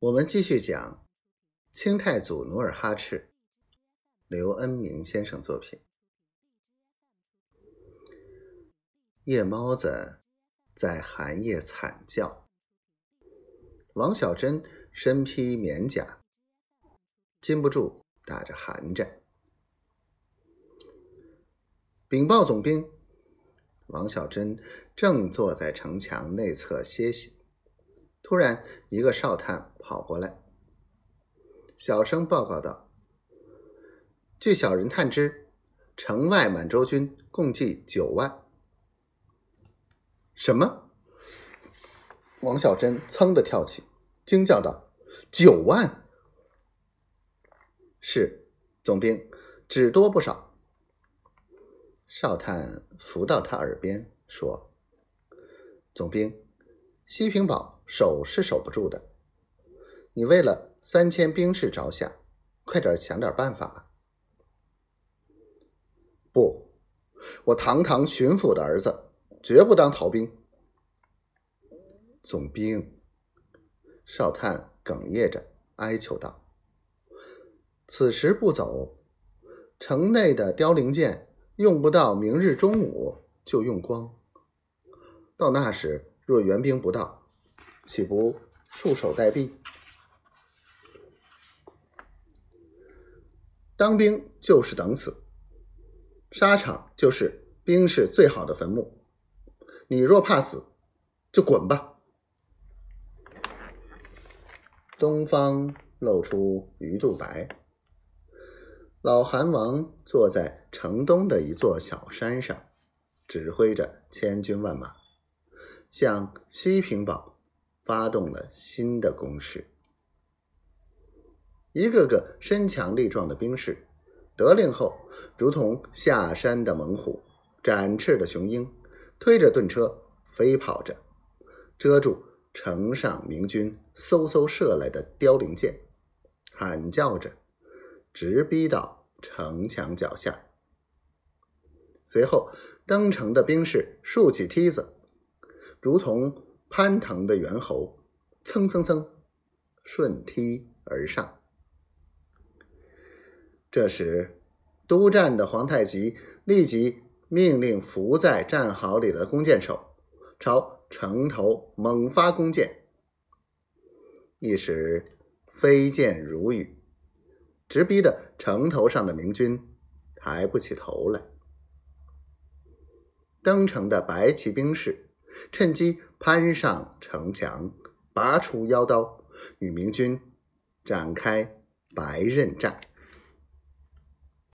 我们继续讲清太祖努尔哈赤，刘恩明先生作品。夜猫子在寒夜惨叫，王小珍身披棉甲，禁不住打着寒战。禀报总兵，王小珍正坐在城墙内侧歇息，突然一个哨探。跑过来，小声报告道：“据小人探知，城外满洲军共计九万。”什么？王小珍噌的跳起，惊叫道：“九万！”是，总兵，只多不少。哨探伏到他耳边说：“总兵，西平堡守是守不住的。”你为了三千兵士着想，快点想点办法。不，我堂堂巡抚的儿子，绝不当逃兵。总兵，少探哽咽着哀求道：“此时不走，城内的凋零箭用不到明日中午就用光。到那时，若援兵不到，岂不束手待毙？”当兵就是等死，沙场就是兵士最好的坟墓。你若怕死，就滚吧。东方露出鱼肚白，老韩王坐在城东的一座小山上，指挥着千军万马，向西平堡发动了新的攻势。一个个身强力壮的兵士，得令后如同下山的猛虎，展翅的雄鹰，推着盾车飞跑着，遮住城上明军嗖嗖射来的凋零箭，喊叫着，直逼到城墙脚下。随后登城的兵士竖起梯子，如同攀藤的猿猴，蹭蹭蹭顺梯而上。这时，督战的皇太极立即命令伏在战壕里的弓箭手朝城头猛发弓箭。一时飞箭如雨，直逼的城头上的明军抬不起头来。登城的白旗兵士趁机攀上城墙，拔出腰刀，与明军展开白刃战。